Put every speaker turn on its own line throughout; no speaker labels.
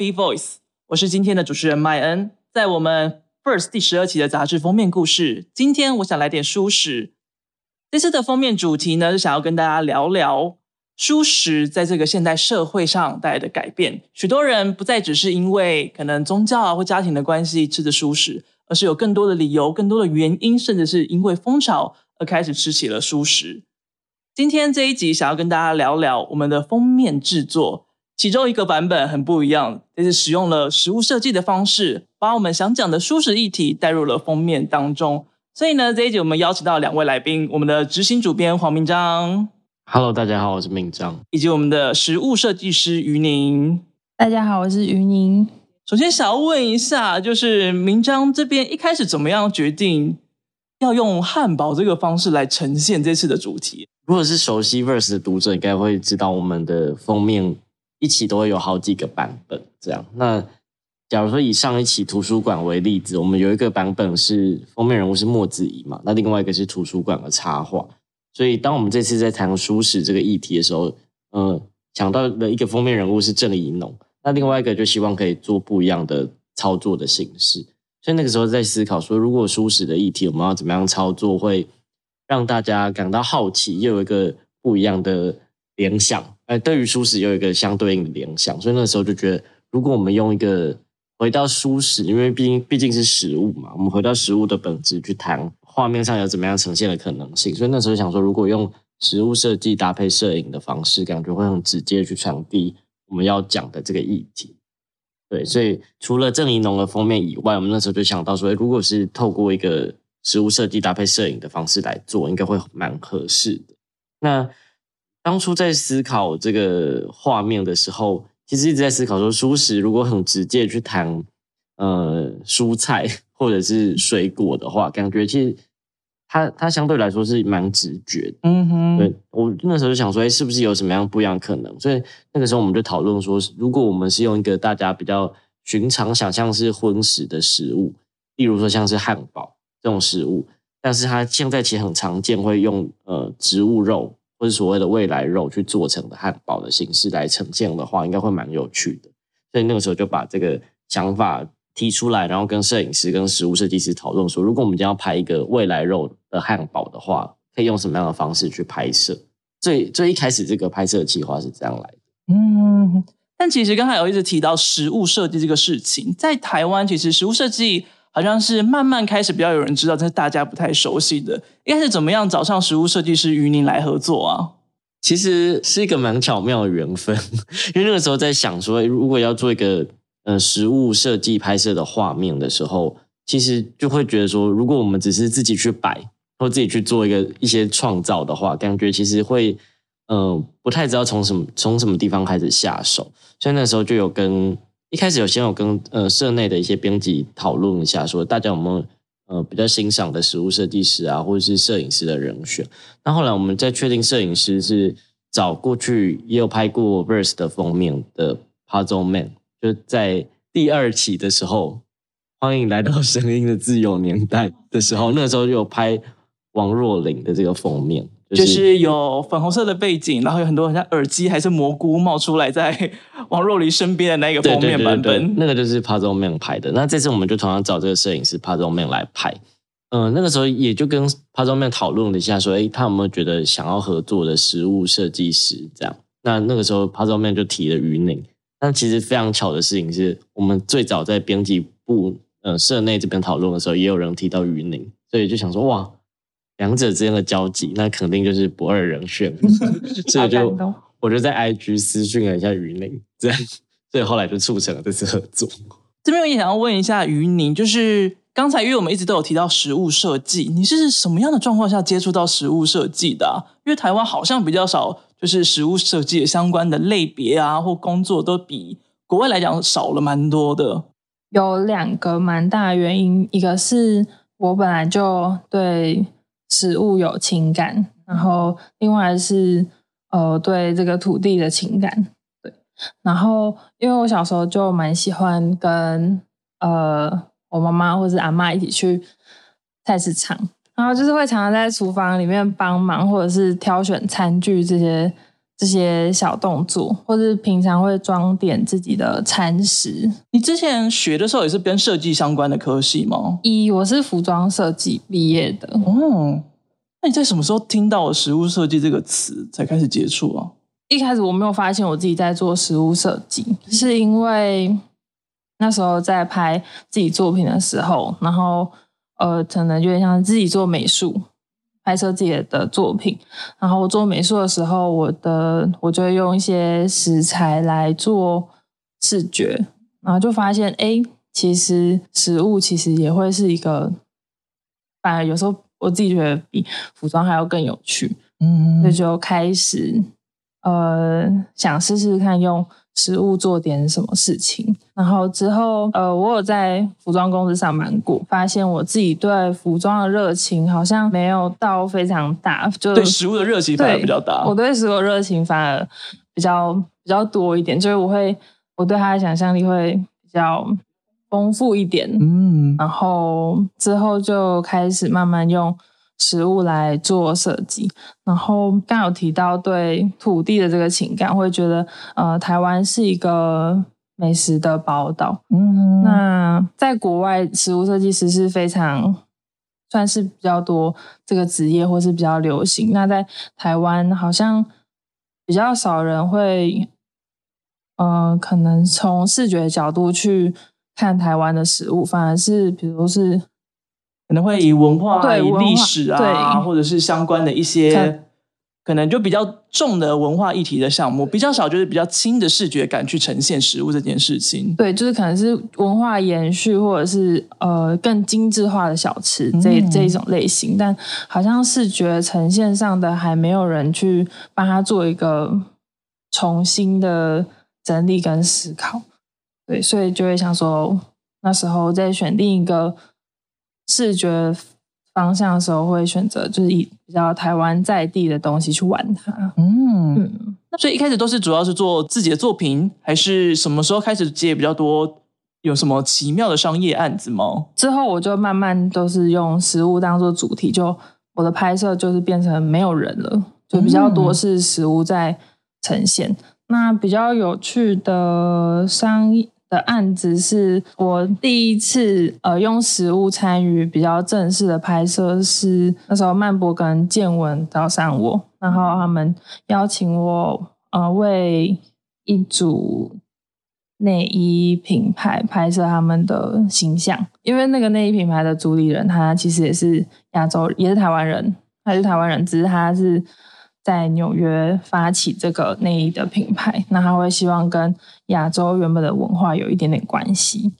B Voice，我是今天的主持人麦恩。在我们 First 第十二期的杂志封面故事，今天我想来点书史。这次的封面主题呢，是想要跟大家聊聊书食在这个现代社会上带来的改变。许多人不再只是因为可能宗教啊或家庭的关系吃的素食，而是有更多的理由、更多的原因，甚至是因为风潮而开始吃起了素食。今天这一集想要跟大家聊聊我们的封面制作。其中一个版本很不一样，就是使用了实物设计的方式，把我们想讲的舒适议题带入了封面当中。所以呢，这一集我们邀请到两位来宾，我们的执行主编黄明章
，Hello，大家好，我是明章，
以及我们的实物设计师于宁，
大家好，我是于宁。
首先想要问一下，就是明章这边一开始怎么样决定要用汉堡这个方式来呈现这次的主题？
如果是熟悉 Verse 的读者，应该会知道我们的封面。一起都会有好几个版本，这样。那假如说以上一期图书馆为例子，我们有一个版本是封面人物是莫子怡嘛，那另外一个是图书馆的插画。所以当我们这次在谈书史这个议题的时候，嗯，想到的一个封面人物是郑怡农，那另外一个就希望可以做不一样的操作的形式。所以那个时候在思考说，如果书史的议题我们要怎么样操作，会让大家感到好奇，又有一个不一样的联想。哎，对于书史有一个相对应的联想，所以那时候就觉得，如果我们用一个回到书史，因为毕竟毕竟是实物嘛，我们回到实物的本质去谈画面上有怎么样呈现的可能性，所以那时候想说，如果用实物设计搭配摄影的方式，感觉会很直接去传递我们要讲的这个议题。对，所以除了郑怡农的封面以外，我们那时候就想到说，如果是透过一个实物设计搭配摄影的方式来做，应该会蛮合适的。那当初在思考这个画面的时候，其实一直在思考说，蔬食如果很直接去谈，呃，蔬菜或者是水果的话，感觉其实它它相对来说是蛮直觉的。嗯哼，对我那时候就想说，哎，是不是有什么样不一样可能？所以那个时候我们就讨论说，如果我们是用一个大家比较寻常想象是荤食的食物，例如说像是汉堡这种食物，但是它现在其实很常见会用呃植物肉。或者所谓的未来肉去做成的汉堡的形式来呈现的话，应该会蛮有趣的。所以那个时候就把这个想法提出来，然后跟摄影师、跟食物设计师讨论说，如果我们将要拍一个未来肉的汉堡的话，可以用什么样的方式去拍摄？最最一开始这个拍摄计划是这样来的。
嗯，但其实刚才有一直提到食物设计这个事情，在台湾其实食物设计。好像是慢慢开始比较有人知道，但是大家不太熟悉的，应该是怎么样找上实物设计师与您来合作啊？
其实是一个蛮巧妙的缘分，因为那个时候在想说，如果要做一个呃实物设计拍摄的画面的时候，其实就会觉得说，如果我们只是自己去摆或自己去做一个一些创造的话，感觉其实会呃不太知道从什么从什么地方开始下手，所以那时候就有跟。一开始有先有跟呃社内的一些编辑讨论一下，说大家有没有呃比较欣赏的实物设计师啊，或者是摄影师的人选。那后来我们在确定摄影师是找过去也有拍过 Verse 的封面的 Puzzle Man，就在第二期的时候，欢迎来到声音的自由年代的时候，那时候就有拍王若琳的这个封面。
就是有粉红色的背景，然后有很多很像耳机还是蘑菇冒出来在王若琳身边的那个封面版本，
那个就是 Puzzle Man 拍的。那这次我们就同样找这个摄影师 Puzzle Man 来拍。嗯，那个时候也就跟 Puzzle Man 讨论了一下，说，哎，他有没有觉得想要合作的实物设计师这样？那那个时候 Puzzle Man 就提了于宁。但其实非常巧的事情是，我们最早在编辑部呃社内这边讨论的时候，也有人提到于宁，所以就想说，哇。两者之间的交集，那肯定就是不二人选。所以就我就在 IG 私讯了一下于宁，这样，所以后来就促成了这次合作。
这边我也想要问一下于宁，就是刚才因为我们一直都有提到实物设计，你是什么样的状况下接触到实物设计的？因为台湾好像比较少，就是实物设计相关的类别啊，或工作都比国外来讲少了蛮多的。
有两个蛮大的原因，一个是我本来就对。食物有情感，然后另外是呃对这个土地的情感，对。然后因为我小时候就蛮喜欢跟呃我妈妈或者阿妈一起去菜市场，然后就是会常常在厨房里面帮忙，或者是挑选餐具这些这些小动作，或是平常会装点自己的餐食。
你之前学的时候也是跟设计相关的科系吗？
一，我是服装设计毕业的。
哦，那你在什么时候听到“食物设计”这个词才开始接触啊？
一开始我没有发现我自己在做食物设计，是因为那时候在拍自己作品的时候，然后呃，可能有点像自己做美术。拍摄自己的作品，然后我做美术的时候，我的我就会用一些食材来做视觉，然后就发现，哎，其实食物其实也会是一个，反而有时候我自己觉得比服装还要更有趣，嗯，所以就开始呃想试试看用。食物做点什么事情，然后之后，呃，我有在服装公司上班过，发现我自己对服装的热情好像没有到非常大，就
对食物的热情反而比较大。
我对食物热情反而比较比较多一点，就是我会我对它的想象力会比较丰富一点，嗯，然后之后就开始慢慢用。食物来做设计，然后刚有提到对土地的这个情感，会觉得呃，台湾是一个美食的宝岛。嗯，那在国外，食物设计师是非常算是比较多这个职业，或是比较流行。那在台湾，好像比较少人会，呃，可能从视觉角度去看台湾的食物，反而是比如是。
可能会以文化、以历史啊，或者是相关的一些，可能就比较重的文化议题的项目，比较少就是比较轻的视觉感去呈现食物这件事情。
对，就是可能是文化延续，或者是呃更精致化的小吃这这一种类型，但好像视觉呈现上的还没有人去帮他做一个重新的整理跟思考。对，所以就会想说，那时候在选定一个。视觉方向的时候，会选择就是以比较台湾在地的东西去玩它。
嗯，那所以一开始都是主要是做自己的作品，还是什么时候开始接比较多？有什么奇妙的商业案子吗？
之后我就慢慢都是用食物当做主题，就我的拍摄就是变成没有人了，就比较多是食物在呈现。那比较有趣的商业。的案子是我第一次呃用实物参与比较正式的拍摄，是那时候曼博跟建文找上我，然后他们邀请我呃为一组内衣品牌拍摄他们的形象，因为那个内衣品牌的主理人他其实也是亚洲，也是台湾人，他是台湾人，只是他是。在纽约发起这个内衣的品牌，那他会希望跟亚洲原本的文化有一点点关系，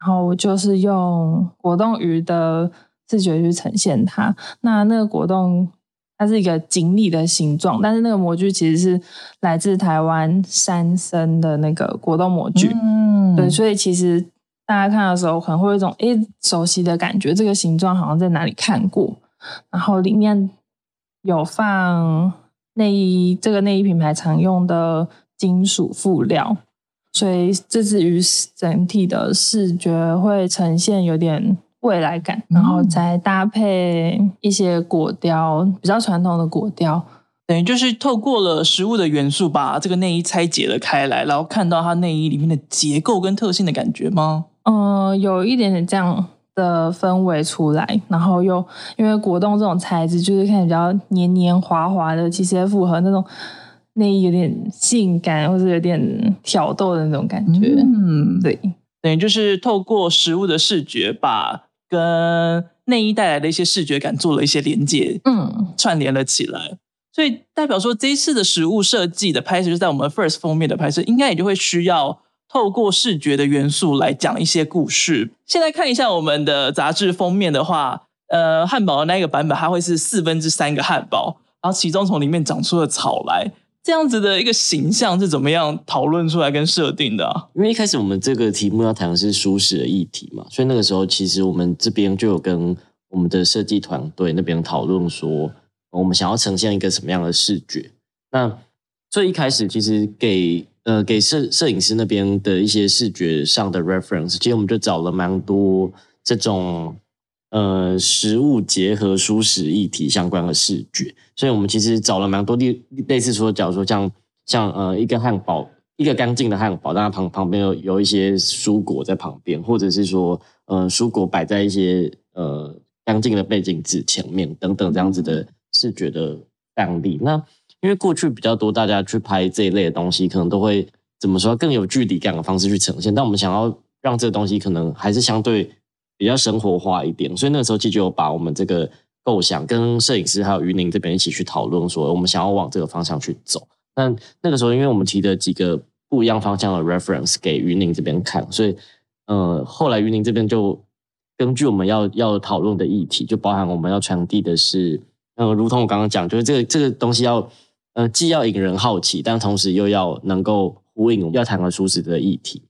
然后就是用果冻鱼的视觉去呈现它。那那个果冻它是一个锦鲤的形状，但是那个模具其实是来自台湾山森的那个果冻模具。嗯，对，所以其实大家看的时候可能会有一种诶熟悉的感觉，这个形状好像在哪里看过，然后里面。有放内衣，这个内衣品牌常用的金属辅料，所以这至于整体的视觉会呈现有点未来感，然后再搭配一些果雕，比较传统的果雕，
等于就是透过了食物的元素，把这个内衣拆解了开来，然后看到它内衣里面的结构跟特性的感觉吗？
嗯，有一点点这样。的氛围出来，然后又因为果冻这种材质就是看起比较黏黏滑滑的，其实也符合那种内衣有点性感或者有点挑逗的那种感觉。嗯，对，
等于就是透过食物的视觉，把跟内衣带来的一些视觉感做了一些连接，嗯，串联了起来。所以代表说这一次的食物设计的拍摄，就在我们 First 封面的拍摄，应该也就会需要。透过视觉的元素来讲一些故事。现在看一下我们的杂志封面的话，呃，汉堡的那个版本它会是四分之三个汉堡，然后其中从里面长出了草来，这样子的一个形象是怎么样讨论出来跟设定的？
因为一开始我们这个题目要谈的是舒适的议题嘛，所以那个时候其实我们这边就有跟我们的设计团队那边讨论说，我们想要呈现一个什么样的视觉。那最一开始其实给。呃，给摄摄影师那边的一些视觉上的 reference，其实我们就找了蛮多这种呃食物结合舒适议题相关的视觉，所以我们其实找了蛮多类类似说，假如说像像呃一个汉堡，一个干净的汉堡，但它旁旁边有有一些蔬果在旁边，或者是说呃蔬果摆在一些呃干净的背景纸前面等等这样子的视觉的案例。那因为过去比较多大家去拍这一类的东西，可能都会怎么说更有距离感的方式去呈现，但我们想要让这个东西可能还是相对比较生活化一点，所以那个时候其实就把我们这个构想跟摄影师还有于宁这边一起去讨论，说我们想要往这个方向去走。那那个时候，因为我们提的几个不一样方向的 reference 给于宁这边看，所以呃，后来于宁这边就根据我们要要讨论的议题，就包含我们要传递的是，呃，如同我刚刚讲，就是这个这个东西要呃，既要引人好奇，但同时又要能够呼应要谈的舒适的议题。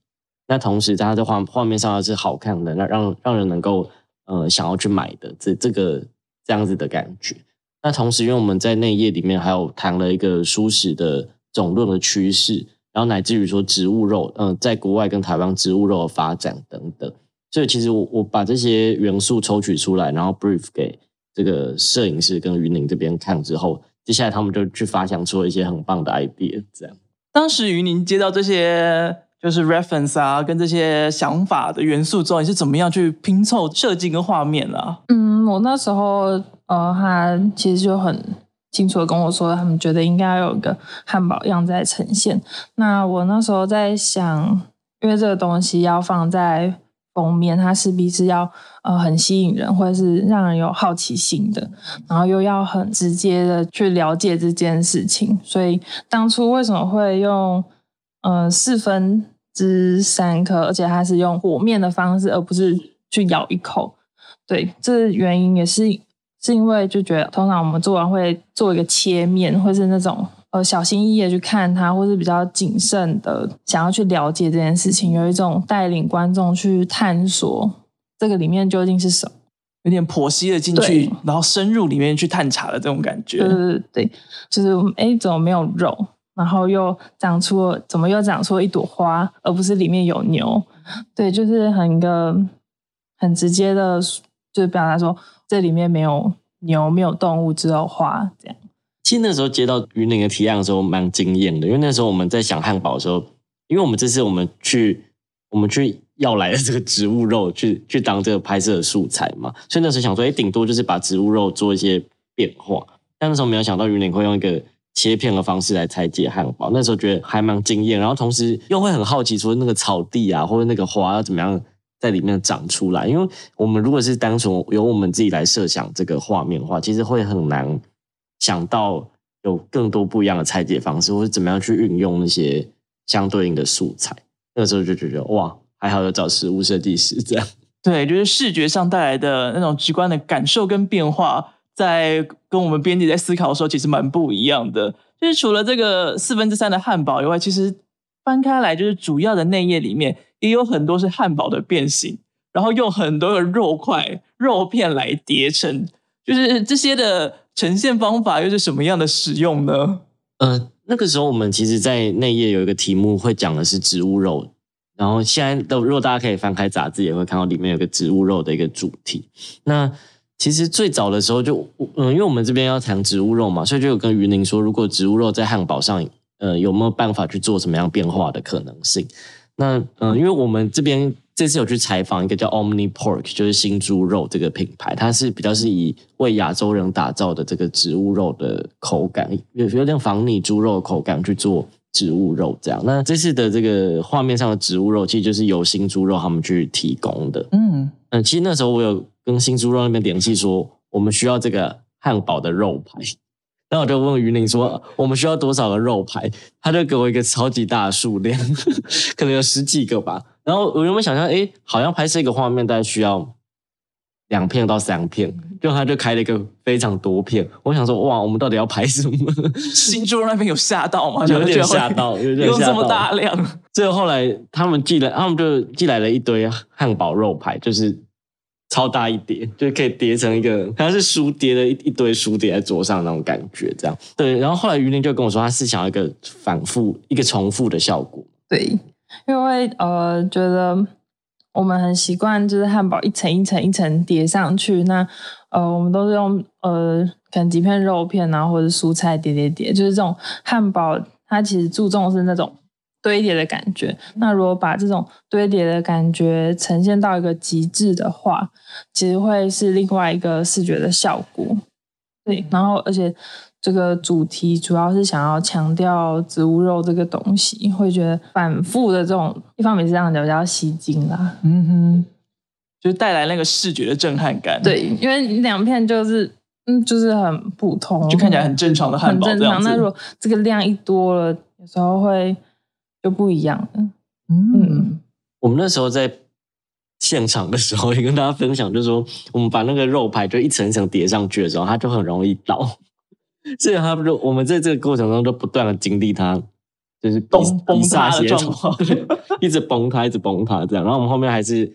那同时，它的画画面上是好看的，那让让人能够呃想要去买的这这个这样子的感觉。那同时，因为我们在内页里面还有谈了一个舒适的总论的趋势，然后乃至于说植物肉，嗯，在国外跟台湾植物肉的发展等等，所以其实我我把这些元素抽取出来，然后 brief 给这个摄影师跟云宁这边看之后，接下来他们就去发想出了一些很棒的 idea。这样，
当时云宁接到这些就是 reference 啊，跟这些想法的元素之后，你是怎么样去拼凑设计跟画面啊？
嗯，我那时候。呃，他其实就很清楚的跟我说，他们觉得应该有一个汉堡样在呈现。那我那时候在想，因为这个东西要放在封面，它势必是要呃很吸引人，或者是让人有好奇心的，然后又要很直接的去了解这件事情。所以当初为什么会用呃四分之三颗，而且它是用和面的方式，而不是去咬一口？对，这原因也是。是因为就觉得，通常我们做完会做一个切面，或是那种呃小心翼翼的去看它，或是比较谨慎的想要去了解这件事情，有一种带领观众去探索这个里面究竟是什么，
有点剖析的进去，然后深入里面去探查的这种感觉。
对对对，就是哎，怎么没有肉？然后又长出怎么又长出一朵花，而不是里面有牛？对，就是很一个很直接的，就是表达说。这里面没有牛，没有动物，只有花。这样，
其实那时候接到云林的提案的时候，蛮惊艳的。因为那时候我们在想汉堡的时候，因为我们这次我们去我们去要来的这个植物肉，去去当这个拍摄的素材嘛，所以那时候想说，哎，顶多就是把植物肉做一些变化。但那时候没有想到云林会用一个切片的方式来拆解汉堡。那时候觉得还蛮惊艳，然后同时又会很好奇，说那个草地啊，或者那个花要怎么样。在里面长出来，因为我们如果是单纯由我们自己来设想这个画面的话，其实会很难想到有更多不一样的拆解方式，或者怎么样去运用那些相对应的素材。那个时候就觉得哇，还好有找实物设计师这样。
对，就是视觉上带来的那种直观的感受跟变化，在跟我们编辑在思考的时候，其实蛮不一样的。就是除了这个四分之三的汉堡以外，其实翻开来就是主要的内页里面。也有很多是汉堡的变形，然后用很多的肉块、肉片来叠成，就是这些的呈现方法又是什么样的使用呢？
呃，那个时候我们其实，在内页有一个题目会讲的是植物肉，然后现在的如果大家可以翻开杂志，也会看到里面有个植物肉的一个主题。那其实最早的时候就，嗯，因为我们这边要谈植物肉嘛，所以就有跟于宁说，如果植物肉在汉堡上，呃，有没有办法去做什么样变化的可能性？那嗯，因为我们这边这次有去采访一个叫 Omni Pork，就是新猪肉这个品牌，它是比较是以为亚洲人打造的这个植物肉的口感，有有点仿拟猪肉口感去做植物肉这样。那这次的这个画面上的植物肉，其实就是由新猪肉他们去提供的。嗯嗯，其实那时候我有跟新猪肉那边联系说，我们需要这个汉堡的肉排。然后我就问于林说：“我们需要多少个肉排？”他就给我一个超级大的数量，可能有十几个吧。然后我原本想象，哎，好像拍摄一个画面大概需要两片到三片，就他就开了一个非常多片。我想说，哇，我们到底要拍什么？
新竹那边有吓到吗？
有点吓到，有点
吓到。这么大量？
最后后来他们寄来，他们就寄来了一堆汉堡肉排，就是。超大一叠，就可以叠成一个，好像是书叠的一一堆书叠在桌上那种感觉，这样。对，然后后来于林就跟我说，他是想要一个反复、一个重复的效果。
对，因为呃，觉得我们很习惯就是汉堡一层一层一层叠上去，那呃，我们都是用呃，可能几片肉片啊，或者蔬菜叠叠叠，就是这种汉堡，它其实注重是那种堆叠的感觉。那如果把这种堆叠的感觉呈现到一个极致的话，其实会是另外一个视觉的效果。对，然后而且。这个主题主要是想要强调植物肉这个东西，会觉得反复的这种一方面是让人比较吸睛啦，
嗯哼，就是带来那个视觉的震撼感。
对，因为两片就是嗯，就是很普通，
就看起来很正常的汉堡
很正常。那如果这个量一多了，有时候会就不一样了。嗯，
我们那时候在现场的时候也跟大家分享，就是说我们把那个肉排就一层一层叠上去的时候，它就很容易倒。所以，他不就我们在这个过程中就不断的经历它，就是
崩崩塌的状况，
一直崩塌，一直崩塌这样。然后我们后面还是。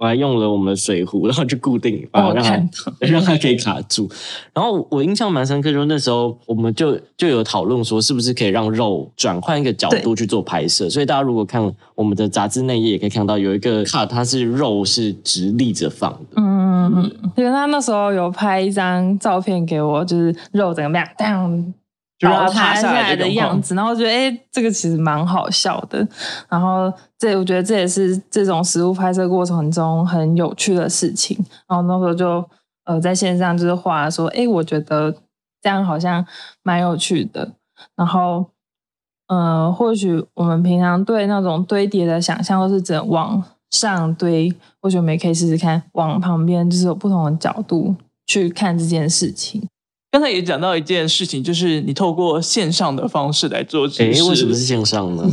我还用了我们的水壶，然后就固定，
让
它 让它可以卡住。然后我印象蛮深刻，就是那时候我们就就有讨论说，是不是可以让肉转换一个角度去做拍摄。所以大家如果看我们的杂志内页，也可以看到有一个卡，它是肉是直立着放的。
嗯嗯嗯，因为他那时候有拍一张照片给我，就是肉怎么样。
倒塌
下
来
的样子，然后觉得哎，这个其实蛮好笑的。然后这我觉得这也是这种实物拍摄过程中很有趣的事情。然后那时候就呃在线上就是画说，哎，我觉得这样好像蛮有趣的。然后呃，或许我们平常对那种堆叠的想象都是只往上堆，或许我们也可以试试看往旁边，就是有不同的角度去看这件事情。
刚才也讲到一件事情，就是你透过线上的方式来做这事。
为什么是线上呢？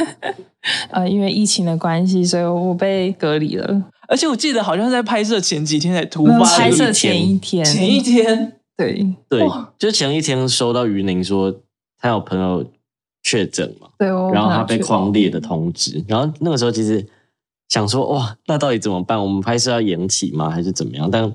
呃，因为疫情的关系，所以我被隔离了。
而且我记得好像在拍摄前几天才突发。
拍摄前一天，
前一天，
对
对，就前一天收到于宁说他有朋友确诊嘛，
对，
然后他被狂烈的通知，然后那个时候其实想说哇，那到底怎么办？我们拍摄要延期吗？还是怎么样？但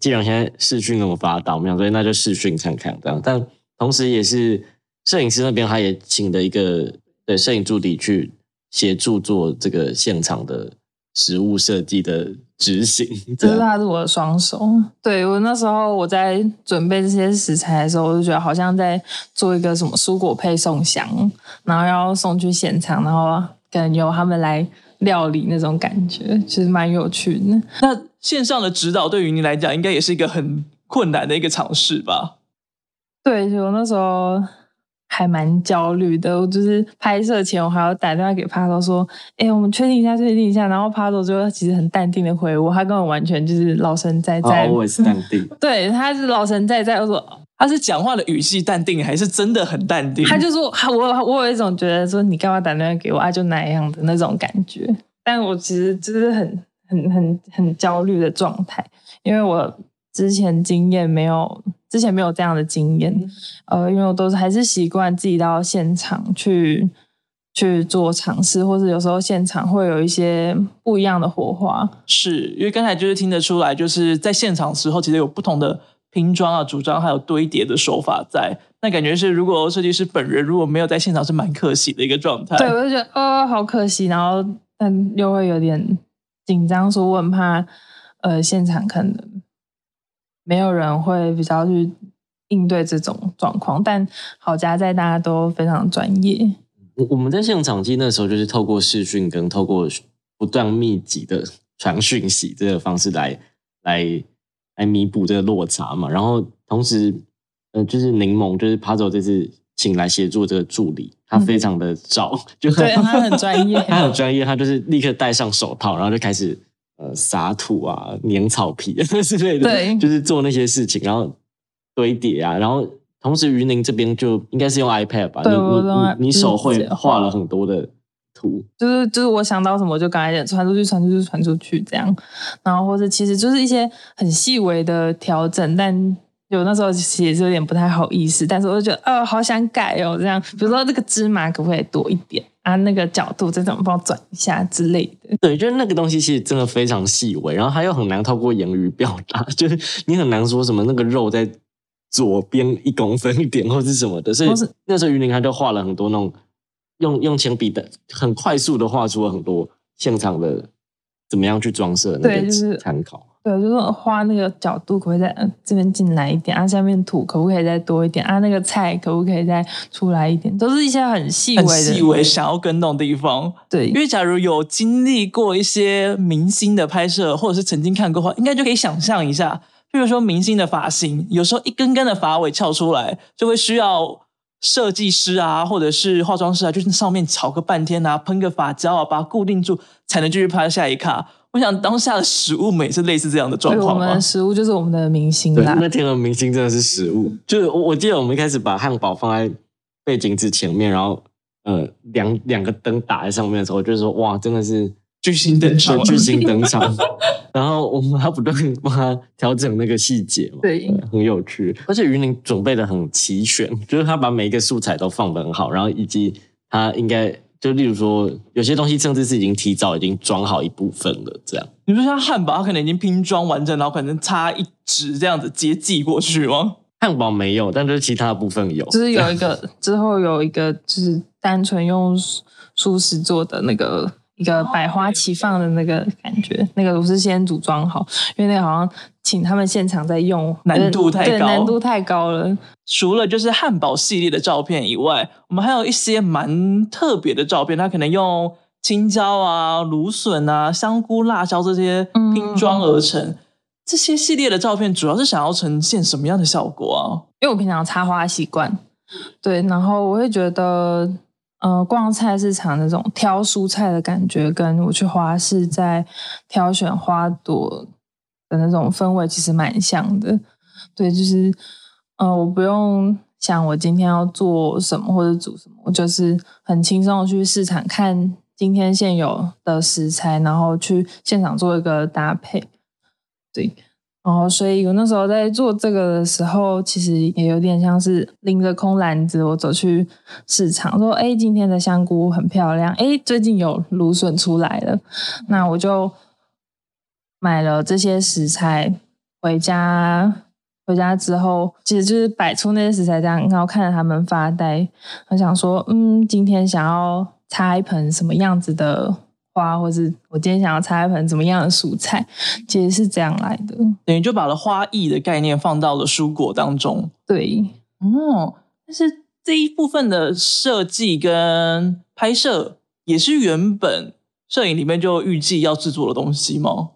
既然现在视讯那么发达，我们想说那就视讯看看这样。但同时也是摄影师那边，他也请了一个对摄影助理去协助做这个现场的实物设计的执行。
这是他是我的双手。对我那时候我在准备这些食材的时候，我就觉得好像在做一个什么蔬果配送箱，然后要送去现场，然后可能由他们来料理那种感觉，其实蛮有趣的。
那线上的指导对于你来讲，应该也是一个很困难的一个尝试吧？
对，就我那时候还蛮焦虑的。我就是拍摄前，我还要打电话给帕多说：“哎，我们确定一下，确定一下。”然后帕多就其实很淡定的回我，他跟我完全就是老神在在，
我也是淡定。
对，他是老神在在。我说
他是讲话的语气淡定，还是真的很淡定？
他就说：“我我有一种觉得说，你干嘛打电话给我啊？就那样的那种感觉。”但我其实就是很。很很很焦虑的状态，因为我之前经验没有，之前没有这样的经验，呃，因为我都是还是习惯自己到现场去去做尝试，或者有时候现场会有一些不一样的火花。
是因为刚才就是听得出来，就是在现场时候，其实有不同的拼装啊、组装还有堆叠的手法在。那感觉是，如果设计师本人如果没有在现场，是蛮可惜的一个状态。
对，我就觉得哦，好可惜，然后但又会有点。紧张，说我很怕，呃，现场可能没有人会比较去应对这种状况。但好家在大家都非常专业。
我我们在现场记那时候就是透过视讯跟透过不断密集的传讯息这个方式来来来弥补这个落差嘛。然后同时，呃，就是柠檬就是帕走这次请来协助这个助理。他非常的早，就
对他很专业，
他很专业，他就是立刻戴上手套，然后就开始呃撒土啊、粘草皮 之类的，
对，
就是做那些事情，然后堆叠啊，然后同时于宁这边就应该是用 iPad 吧，
你
你你手绘画了很多的图，
就是就是我想到什么就赶快传出去，传出去，传出去这样，然后或者其实就是一些很细微的调整，但。有那时候其实也是有点不太好意思，但是我就觉得，哦，好想改哦，这样，比如说这个芝麻可不可以多一点啊？那个角度再怎么帮我转一下之类的。
对，就是那个东西其实真的非常细微，然后它又很难透过言语表达，就是你很难说什么那个肉在左边一公分一点或是什么的。所以那时候于林他就画了很多那种用用铅笔的很快速的画出了很多现场的怎么样去装饰的那个参考。
对，就是花那个角度可不可以再、呃、这边进来一点啊？下面土可不可以再多一点啊？那个菜可不可以再出来一点？都是一些很细微的、
细微想要跟动的地方。
对
因为假如有经历过一些明星的拍摄，或者是曾经看过的话，应该就可以想象一下，譬如说明星的发型，有时候一根根的发尾翘出来，就会需要设计师啊，或者是化妆师啊，就是上面炒个半天啊，喷个发胶啊，把它固定住，才能继续拍下一卡。我想当下的食物美是类似这样的状
对，我
况吗
们的？食物就是我们的明星
对，
啦。
那天的明星真的是食物，就是我我记得我们一开始把汉堡放在背景纸前面，然后呃两两个灯打在上面的时候，我就说哇，真的是
巨星登场
巨星登场。然后我们还不断帮他调整那个细节嘛，
对
很有趣。而且云林准备的很齐全，就是他把每一个素材都放的很好，然后以及他应该就例如说有些东西甚至是已经提早已经装好一部分了，这样。
你说像汉堡，它可能已经拼装完整，然后可能插一纸这样子直接寄过去吗？
汉堡没有，但就是其他的部分有。
就是有一个之后有一个就是单纯用素食做的那个一个百花齐放的那个感觉，那个我是先组装好，因为那个好像请他们现场在用，
难度太
对
高
难度太高了。
除了就是汉堡系列的照片以外，我们还有一些蛮特别的照片，它可能用青椒啊、芦笋啊、香菇、辣椒这些拼装而成。这些系列的照片主要是想要呈现什么样的效果啊？
因为我平常插花习惯，对，然后我会觉得，呃，逛菜市场那种挑蔬菜的感觉，跟我去花市在挑选花朵那种氛围其实蛮像的。对，就是，呃，我不用想我今天要做什么或者煮什么，我就是很轻松的去市场看今天现有的食材，然后去现场做一个搭配。对，然后，所以我那时候在做这个的时候，其实也有点像是拎着空篮子，我走去市场，说：“哎，今天的香菇很漂亮，哎，最近有芦笋出来了，那我就买了这些食材回家。回家之后，其实就是摆出那些食材这样，然后看着他们发呆，我想说，嗯，今天想要插一盆什么样子的花，或是我今天想要插一盆怎么样的蔬菜，其实是这样来的。
等于就把了花艺的概念放到了蔬果当中。
对，
哦，但是这一部分的设计跟拍摄也是原本摄影里面就预计要制作的东西吗？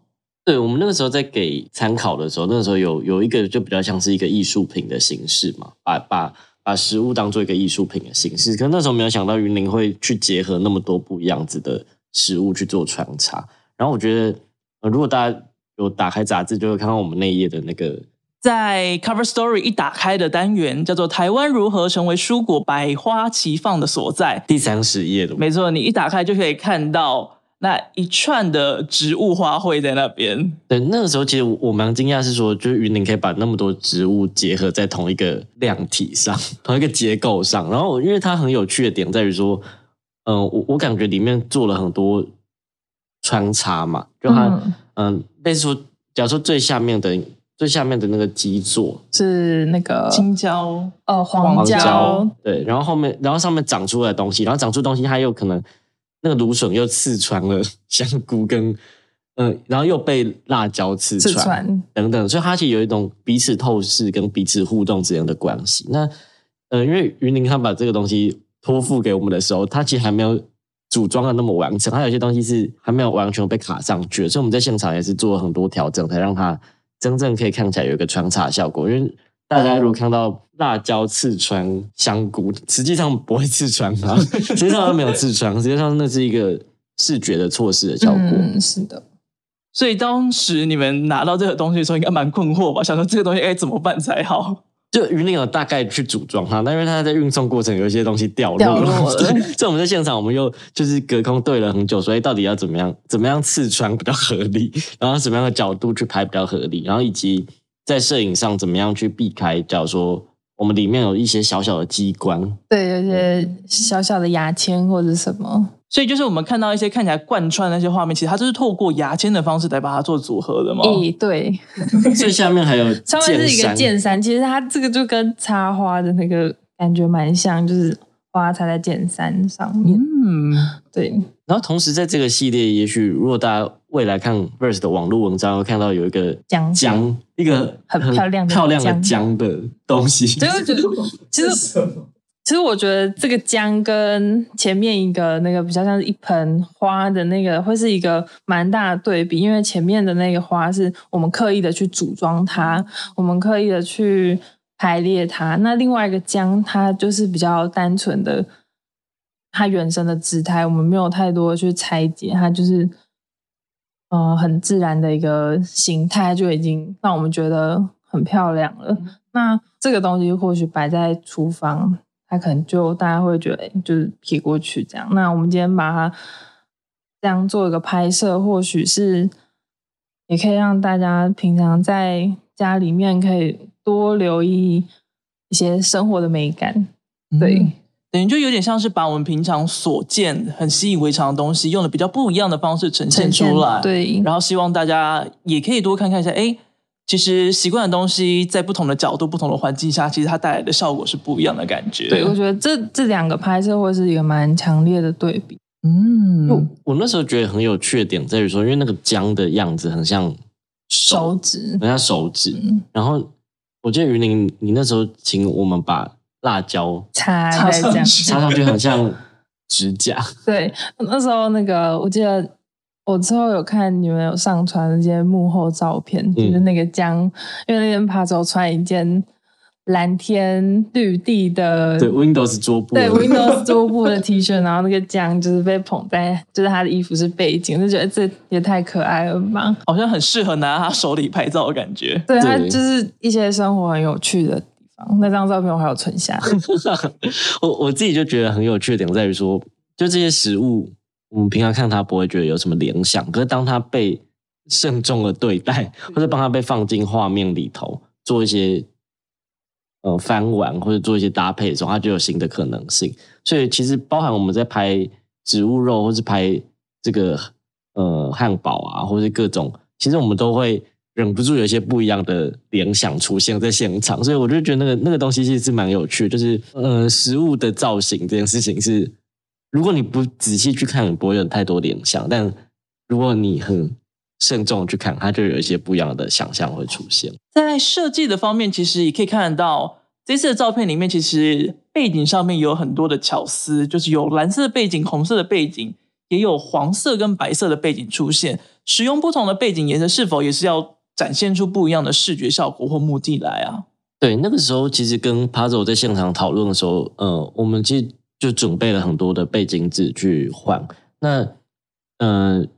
对我们那个时候在给参考的时候，那个时候有有一个就比较像是一个艺术品的形式嘛，把把把食物当做一个艺术品的形式。可那时候没有想到云林会去结合那么多不一样子的食物去做穿插。然后我觉得，呃，如果大家有打开杂志，就会看到我们那一页的那个
在 Cover Story 一打开的单元叫做“台湾如何成为蔬果百花齐放的所在
第三十页的”。
没错，你一打开就可以看到那一串的植物花卉在那边。
对，那个时候其实我我蛮惊讶，是说就是云林可以把那么多植物结合在同一个量体上，同一个结构上。然后因为它很有趣的点在于说，嗯、我我感觉里面做了很多穿插嘛，就它
嗯
嗯，类似说，假如说最下面的最下面的那个基座
是那个
青椒，
呃
黄椒，
对，然后后面然后上面长出来的东西，然后长出东西，它又可能那个芦笋又刺穿了 香菇跟嗯、然后又被辣椒刺
四
穿。等等，所以它其实有一种彼此透视跟彼此互动之间的关系。那呃，因为云林他把这个东西托付给我们的时候，它其实还没有组装的那么完整，它有些东西是还没有完全被卡上去，所以我们在现场也是做了很多调整，才让它真正可以看起来有一个穿插效果。因为大家如果看到辣椒刺穿香菇，实际上不会刺穿它，实际上它没有刺穿，实际上那是一个视觉的错视的效果。
嗯，是的，
所以当时你们拿到这个东西的时候，应该蛮困惑吧？想说这个东西该怎么办才好？
就云林有大概去组装它，但因为它在运送过程有一些东西掉落
掉落了
对 所以我们在现场我们又就是隔空对了很久，所以到底要怎么样怎么样刺穿比较合理，然后什么样的角度去拍比较合理，然后以及在摄影上怎么样去避开，假如说我们里面有一些小小的机关，
对，有一些小小的牙签或者什么，
所以就是我们看到一些看起来贯穿的那些画面，其实它就是透过牙签的方式来把它做组合的嘛。
诶，对，
最下面还有
上面是一个
剑
剑山，其实它这个就跟插花的那个感觉蛮像，就是花插在剑山上面。
嗯，
对，
然后同时在这个系列，也许如果大家未来看 Verse 的网络文章，会看到有一个
江
江，一个
很漂亮的
漂亮的
姜
姜的东西。
所以我觉得，其实 其实我觉得这个江跟前面一个那个比较像是一盆花的那个，会是一个蛮大的对比，因为前面的那个花是我们刻意的去组装它，我们刻意的去排列它。那另外一个江，它就是比较单纯的。它原生的姿态，我们没有太多去拆解，它就是，呃，很自然的一个形态，就已经让我们觉得很漂亮了。那这个东西或许摆在厨房，它可能就大家会觉得，就是撇过去这样。那我们今天把它这样做一个拍摄，或许是也可以让大家平常在家里面可以多留意一些生活的美感，对。
等于就有点像是把我们平常所见很习以为常的东西，用了比较不一样的方式呈现出来。
对，
然后希望大家也可以多看看一下，哎，其实习惯的东西在不同的角度、不同的环境下，其实它带来的效果是不一样的感觉。
对，我觉得这这两个拍摄会是一个蛮强烈的对比。
嗯，我那时候觉得很有趣的点在于说，因为那个姜的样子很像
手指，
很像手指。然后我记得云林，你那时候请我们把。辣椒
擦擦
上去，
擦上去很像 指甲。
对，那时候那个我记得，我之后有看你们有上传那些幕后照片，就是那个姜，因为那天爬走穿一件蓝天绿地的，
对 Windows 桌布，
对 Windows 桌布的 T 恤，然后那个姜就是被捧在，就是他的衣服是背景，就觉得这也太可爱了吧，
好像很适合拿他手里拍照的感觉。
对他就是一些生活很有趣的。那张照片我还有存下。
我我自己就觉得很有趣的点在于说，就这些食物，我们平常看它不会觉得有什么联想，可是当它被慎重的对待，或者帮它被放进画面里头，做一些呃翻玩或者做一些搭配的时候，它就有新的可能性。所以其实包含我们在拍植物肉，或是拍这个呃汉堡啊，或是各种，其实我们都会。忍不住有一些不一样的联想出现在现场，所以我就觉得那个那个东西其实是蛮有趣，就是呃，食物的造型这件事情是，如果你不仔细去看，不会有太多联想；但如果你很慎重去看，它就有一些不一样的想象会出现。
在设计的方面，其实也可以看得到，这次的照片里面，其实背景上面有很多的巧思，就是有蓝色的背景、红色的背景，也有黄色跟白色的背景出现。使用不同的背景颜色，是否也是要？展现出不一样的视觉效果或目的来啊？
对，那个时候其实跟 Puzzle 在现场讨论的时候，呃，我们其实就准备了很多的背景纸去换。那，嗯，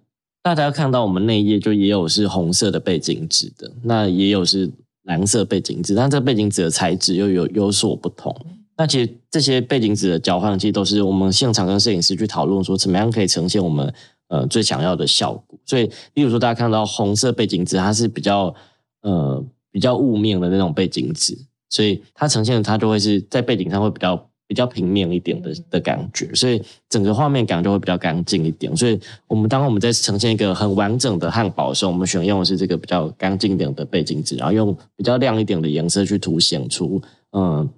大家看到我们那页就也有是红色的背景纸的，那也有是蓝色背景纸，但这背景纸的材质又有有所不同。那其实这些背景纸的交换，其实都是我们现场跟摄影师去讨论说，怎么样可以呈现我们。呃，最想要的效果，所以，例如说，大家看到红色背景纸，它是比较呃比较雾面的那种背景纸，所以它呈现的它就会是在背景上会比较比较平面一点的的感觉，所以整个画面感就会比较干净一点。所以我们当我们在呈现一个很完整的汉堡的时候，我们选用的是这个比较干净点的背景纸，然后用比较亮一点的颜色去凸显出，嗯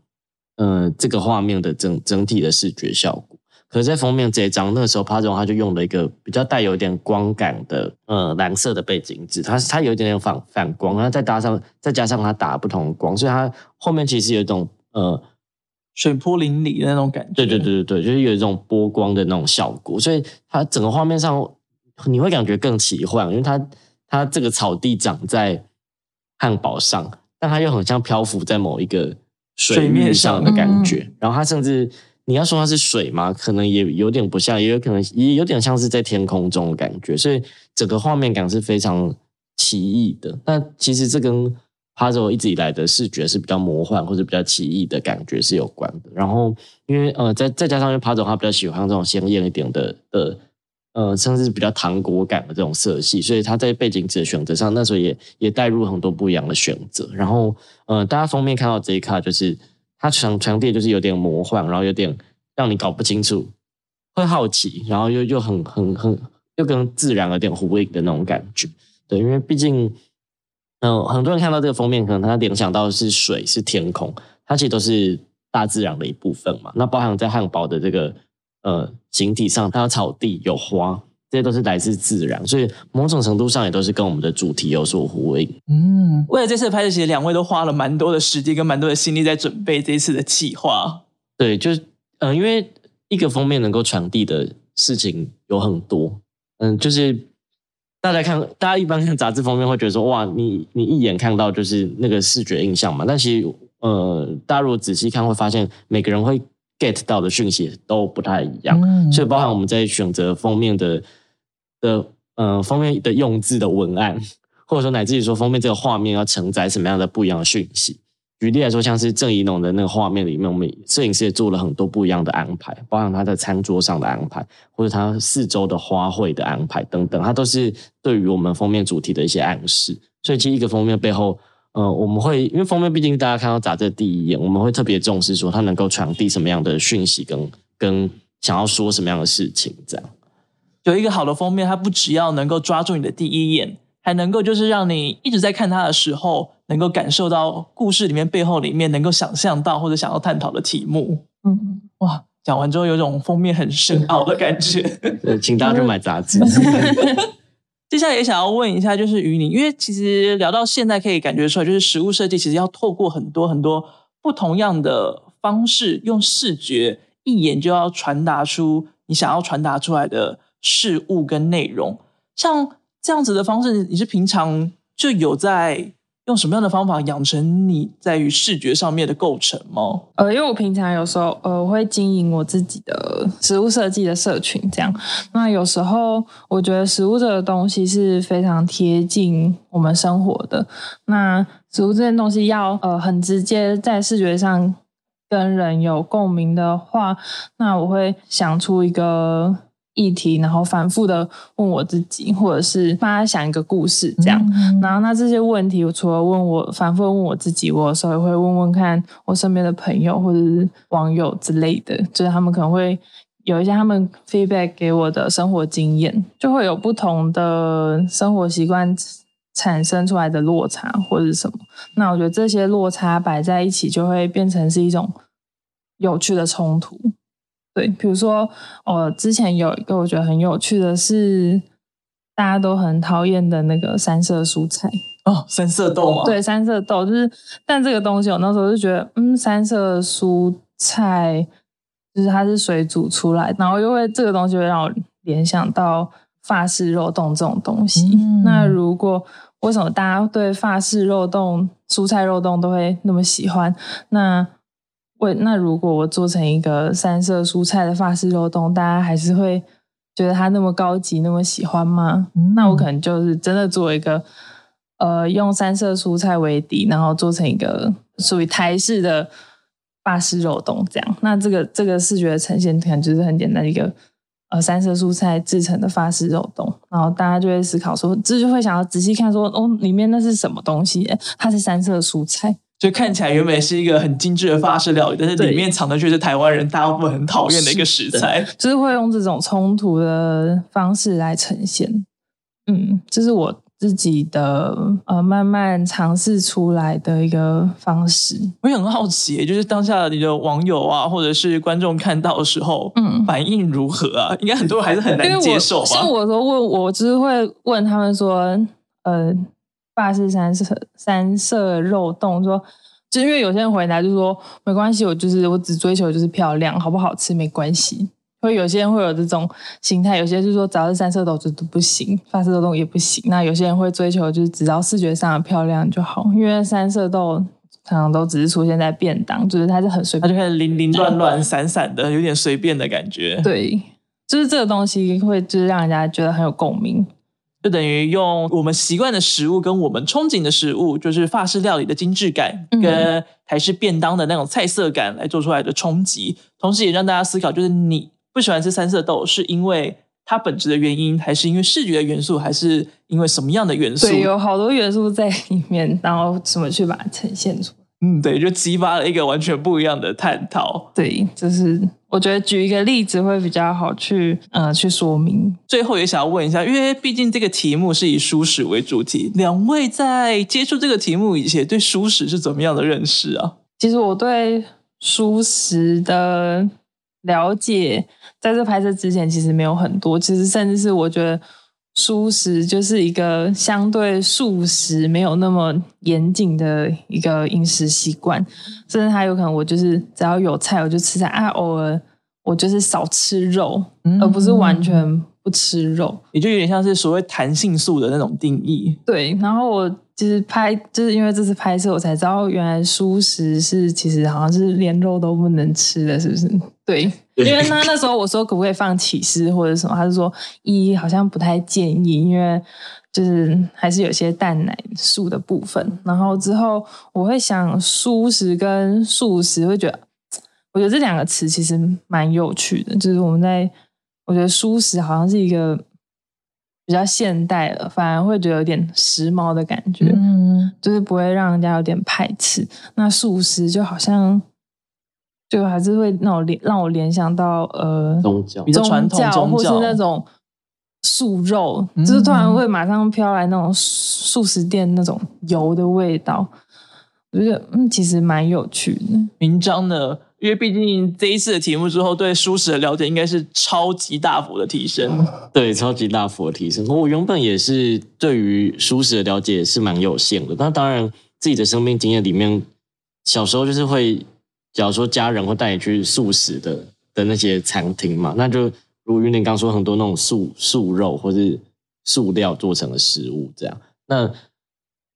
嗯，这个画面的整整体的视觉效果。可是，在封面这一张，那个时候 p a z o 他就用了一个比较带有点光感的，呃，蓝色的背景纸，它它有一点点反反光，然后再搭上再加上它打不同的光，所以它后面其实有一种呃
水波粼粼的那种感觉。
对对对对对，就是有一种波光的那种效果，所以它整个画面上你会感觉更奇幻，因为它它这个草地长在汉堡上，但它又很像漂浮在某一个水面上的感觉，然后它甚至。你要说它是水吗？可能也有点不像，也有可能也有点像是在天空中的感觉，所以整个画面感是非常奇异的。那其实这跟 Puzzle 一直以来的视觉是比较魔幻或者比较奇异的感觉是有关的。然后因为呃，再再加上因为哈佐他比较喜欢这种鲜艳一点的的呃，甚至比较糖果感的这种色系，所以他在背景纸的选择上，那时候也也带入很多不一样的选择。然后呃，大家封面看到这一卡就是。它强强烈就是有点魔幻，然后有点让你搞不清楚，会好奇，然后又又很很很又跟自然有点呼应的那种感觉。对，因为毕竟，嗯，很多人看到这个封面，可能他联想到的是水，是天空，它其实都是大自然的一部分嘛。那包含在汉堡的这个呃形体上，它有草地有花，这些都是来自自然，所以某种程度上也都是跟我们的主题有所呼应。
嗯，为了这次的拍摄，其实两位都花了蛮多的时间跟蛮多的心力在准备这一次的企划。
对，就是呃，因为一个封面能够传递的事情有很多，嗯，就是大家看，大家一般看杂志封面会觉得说，哇，你你一眼看到就是那个视觉印象嘛，但其实呃，大家如果仔细看会发现，每个人会 get 到的讯息都不太一样，
嗯
所以包含我们在选择封面的的呃封面的用字的文案，或者说乃至于说封面这个画面要承载什么样的不一样的讯息。举例来说，像是郑怡农的那个画面里面，我们摄影师也做了很多不一样的安排，包含他在餐桌上的安排，或者他四周的花卉的安排等等，它都是对于我们封面主题的一些暗示。所以，其实一个封面背后，呃，我们会因为封面毕竟大家看到杂志第一眼，我们会特别重视说它能够传递什么样的讯息跟，跟想要说什么样的事情，这样。
有一个好的封面，它不只要能够抓住你的第一眼，还能够就是让你一直在看它的时候，能够感受到故事里面背后里面能够想象到或者想要探讨的题目。
嗯，
哇，讲完之后有种封面很深奥的感觉。
呃，请大家去买杂志。
接下来也想要问一下，就是于你，因为其实聊到现在可以感觉出来，就是实物设计其实要透过很多很多不同样的方式，用视觉一眼就要传达出你想要传达出来的事物跟内容。像这样子的方式，你是平常就有在用什么样的方法养成你在于视觉上面的构成吗？
呃，因为我平常有时候呃我会经营我自己的食物设计的社群，这样。那有时候我觉得食物这个东西是非常贴近我们生活的。那食物这件东西要呃很直接在视觉上跟人有共鸣的话，那我会想出一个议题，然后反复的问我自己，或者是帮他想一个故事，这样。然后那这些问题，我除了问我反复问我自己，我有时候也会问问看我身边的朋友或者是网友之类的，就是他们可能会有一些他们 feedback 给我的生活经验，就会有不同的生活习惯产生出来的落差或者是什么。那我觉得这些落差摆在一起，就会变成是一种有趣的冲突。对，比如说，我之前有一个我觉得很有趣的是，大家都很讨厌的那个三色蔬菜。
哦，三色豆吗？，
对，三色豆就是，但这个东西我那时候就觉得，嗯，三色蔬菜就是它是水煮出来，然后因为这个东西会让我联想到法式肉冻这种东西。
嗯
那如果为什么大家对法式肉冻、蔬菜肉冻都会那么喜欢？那为那如果我做成一个三色蔬菜的法式肉冻，大家还是会觉得它那么高级、那么喜欢吗？
嗯
那我可能就是真的做一个，呃，用三色蔬菜为底，然后做成一个属于台式的法式肉冻这样。那这个这个视觉的呈现，可能就是很简单的一个呃三色蔬菜制成的法式肉冻，然后大家就会思考说，这就会想要仔细看说，哦，里面那是什么东西？它是三色蔬菜。
就看起来原本是一个很精致的法式料理，但是里面藏的却是台湾人大部分很讨厌的一个食材。
就是会用这种冲突的方式来呈现。嗯，这是我自己的呃慢慢尝试出来的一个方式。
我也很好奇，就是当下你的网友啊，或者是观众看到的时候，
嗯
反应如何啊？应该很多人还是很难接受吧
像？我有时候问我，就是会问他们说，呃，法式三色三色肉冻，说，就因为有些人回答就说没关系，我就是我只追求就是漂亮，好不好吃没关系。会有些人会有这种心态，有些就是说只要是三色豆子都不行，法式肉冻也不行。那有些人会追求就是只要视觉上的漂亮就好，因为三色豆常常都只是出现在便当，就是它是很随便
它就开始零零乱乱、散散的，有点随便的感觉。，
对，就是这个东西会就是让人家觉得很有共鸣。
就等于用我们习惯的食物跟我们憧憬的食物，就是法式料理的精致感，
嗯
跟台式便当的那种菜色感来做出来的冲击，同时也让大家思考，就是你不喜欢吃三色豆，是因为它本质的原因，还是因为视觉的元素，还是因为什么样的元素？
对，有好多元素在里面，然后怎么去把它呈现出来？
嗯，对，就激发了一个完全不一样的探讨。
对，就是我觉得举一个例子会比较好去呃去说明。
最后也想要问一下，因为毕竟这个题目是以舒适为主题，两位在接触这个题目以前，对舒适是怎么样的认识啊？
其实我对舒适的了解，在这拍摄之前其实没有很多，其实甚至是我觉得素食就是一个相对素食没有那么严谨的一个饮食习惯，甚至还有可能我就是只要有菜我就吃菜啊，偶尔我就是少吃肉，而不是完全不吃肉，
也就有点像是所谓弹性素的那种定义。
对，然后我就是拍，就是因为这次拍摄，我才知道原来素食是其实好像是连肉都不能吃的，是不是？对，因为他那时候我说可不可以放起司或者什么，他就说一好像不太建议，因为就是还是有些蛋奶素的部分。然后之后我会想素食跟素食，会觉得我觉得这两个词其实蛮有趣的，就是我们在我觉得素食好像是一个比较现代了，反而会觉得有点时髦的感觉，
嗯，
就是不会让人家有点排斥。那素食就好像。就还是会让我联让我联想到呃
宗教
比较传统
宗教，或是那种素肉，
嗯
就是突然会马上飘来那种素食店那种油的味道，我觉得嗯其实蛮有趣的。
明章呢？因为毕竟这一次的题目之后，对舒适的了解应该是超级大幅的提升。
对，超级大幅的提升。我原本也是对于舒适的了解是蛮有限的，那当然自己的生命经验里面，小时候就是会，假如说家人会带你去素食的的那些餐厅嘛，那就如云林刚说很多那种素素肉或是塑料做成的食物这样。那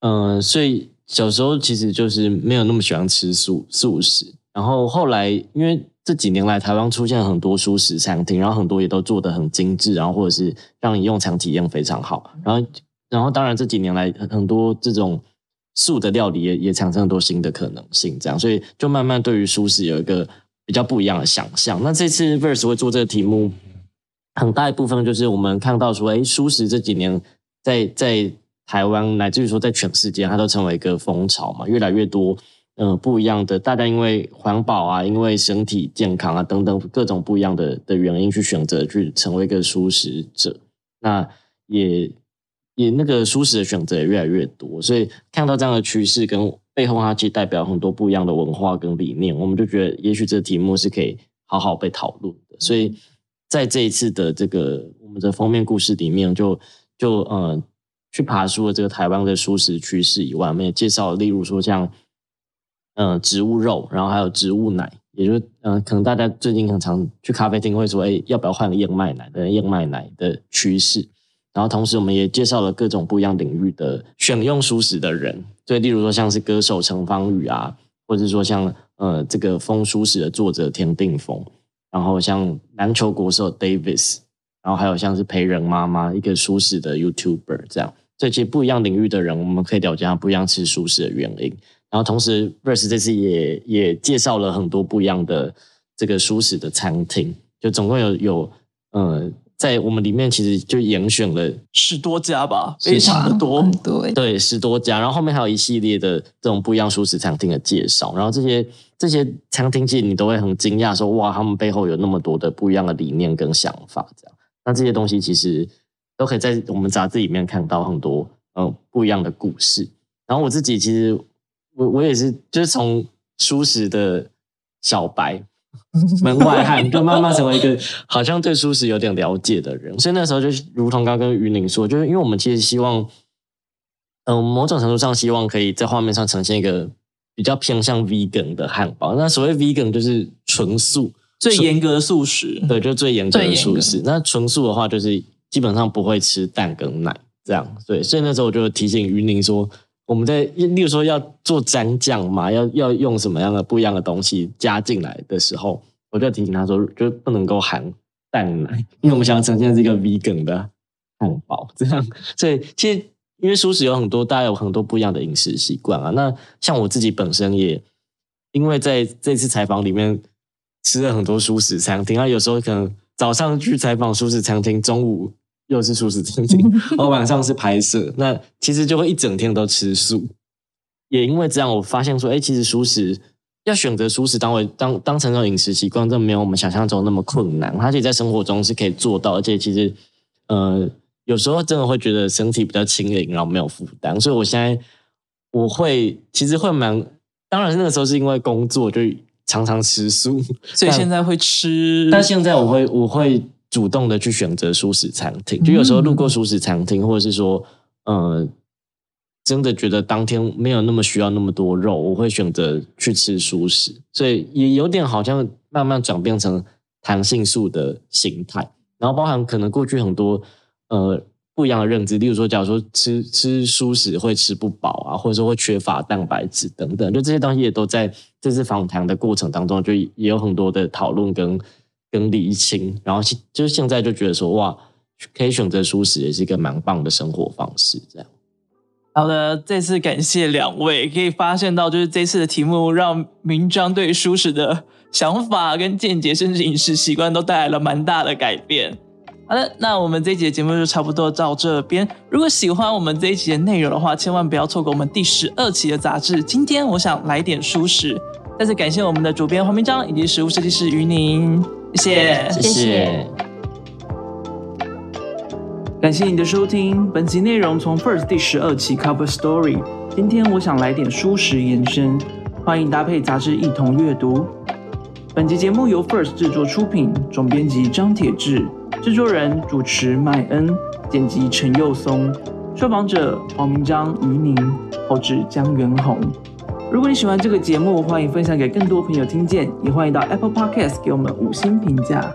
嗯、所以小时候其实就是没有那么喜欢吃素素食，然后后来因为这几年来台湾出现很多素食餐厅，然后很多也都做得很精致，然后或者是让你用餐体验非常好，然后然后当然这几年来很很多这种素的料理也也产生很多新的可能性，这样，所以就慢慢对于素食有一个比较不一样的想象。那这次 Verse 会做这个题目，很大一部分就是我们看到说，哎，素食这几年在在台湾乃至于说在全世界，它都成为一个风潮嘛，越来越多。呃，不一样的，大家因为环保啊，因为身体健康啊等等各种不一样的的原因，去选择去成为一个素食者。那也也那个素食的选择也越来越多，所以看到这样的趋势跟背后，它其实代表很多不一样的文化跟理念，我们就觉得也许这题目是可以好好被讨论的。所以在这一次的这个我们的封面故事里面就，就呃去爬出了这个台湾的素食趋势以外，我们也介绍，例如说像。嗯，植物肉，然后还有植物奶，也就是嗯、可能大家最近很常去咖啡厅会说，哎，要不要换个燕麦奶的燕麦奶的趋势。然后同时，我们也介绍了各种不一样领域的选用素食的人，所以例如说像是歌手陈芳宇啊，或者是说像呃这个风素食的作者田定峰，然后像篮球国手 Davis，然后还有像是陪人妈妈一个素食的 YouTuber 这样，所以其实不一样领域的人，我们可以了解他不一样吃素食的原因。然后同时，Verse 这次也也介绍了很多不一样的这个舒适的餐厅，就总共有有呃，在我们里面其实就严选了
十多家吧，非常的多
很。多欸
对十多家，然后后面还有一系列的这种不一样舒适餐厅的介绍，然后这些这些餐厅其实你都会很惊讶说哇，他们背后有那么多的不一样的理念跟想法，这样，那这些东西其实都可以在我们杂志里面看到很多嗯、呃不一样的故事。然后我自己其实我我也是就是从舒适的小白门外汉，就慢慢成为一个好像对舒适有点了解的人。所以那时候就如同刚刚跟于宁说，就是因为我们其实希望，嗯、某种程度上希望可以在画面上呈现一个比较偏向 vegan 的汉堡。那所谓 vegan 就是纯素，
最严格的素食，
对，就最严格的
最严格
素食。那纯素的话，就是基本上不会吃蛋跟奶这样。对，所以那时候我就提醒于宁说，我们在例如说要做蘸酱嘛，要要用什么样的不一样的东西加进来的时候，我就提醒他说，就不能够含蛋奶，因为我们想要呈现是一个 vegan 的汉堡这样。所以其实因为素食有很多，大家有很多不一样的饮食习惯啊。那像我自己本身也因为在这次采访里面吃了很多素食餐厅，啊，有时候可能早上去采访素食餐厅，中午又是素食餐厅，然后晚上是拍摄，那其实就会一整天都吃素。也因为这样，我发现说，哎，其实素食要选择素食当为当当成一种饮食习惯，真的没有我们想象中那么困难。它其实在生活中是可以做到，而且其实呃，有时候真的会觉得身体比较轻盈，然后没有负担。所以我现在我会其实会蛮，当然那个时候是因为工作就常常吃素，
所以现在会吃。
但现在我会我会主动的去选择素食餐厅，就有时候路过素食餐厅，或者是说，呃，真的觉得当天没有那么需要那么多肉，我会选择去吃素食。所以也有点好像慢慢转变成弹性素的形态，然后包含可能过去很多呃。不一样的认知，例如说，假如说吃吃素食会吃不饱啊，或者说会缺乏蛋白质等等，就这些东西也都在这次访谈的过程当中，就也有很多的讨论跟跟理清。然后就是现在就觉得说，哇，可以选择素食也是一个蛮棒的生活方式。这样，
好的，这次感谢两位，可以发现到就是这次的题目让明章对素食的想法跟见解，甚至饮食习惯都带来了蛮大的改变。好的，那我们这一集的节目就差不多到这边。如果喜欢我们这一集的内容的话，千万不要错过我们第十二期的杂志。今天我想来点舒适，再次感谢我们的主编黄明章以及食物设计师于宁，谢谢，
谢谢。
感谢你的收听，本集内容从 First 第十二期 Cover Story。今天我想来点舒适延伸，欢迎搭配杂志一同阅读。本集节目由 First 制作出品，总编辑张铁志。制作人、主持麦恩，剪辑陈佑松，受访者黄明章、于宁，后制江元宏。如果你喜欢这个节目，欢迎分享给更多朋友听见，也欢迎到 Apple Podcast 给我们五星评价。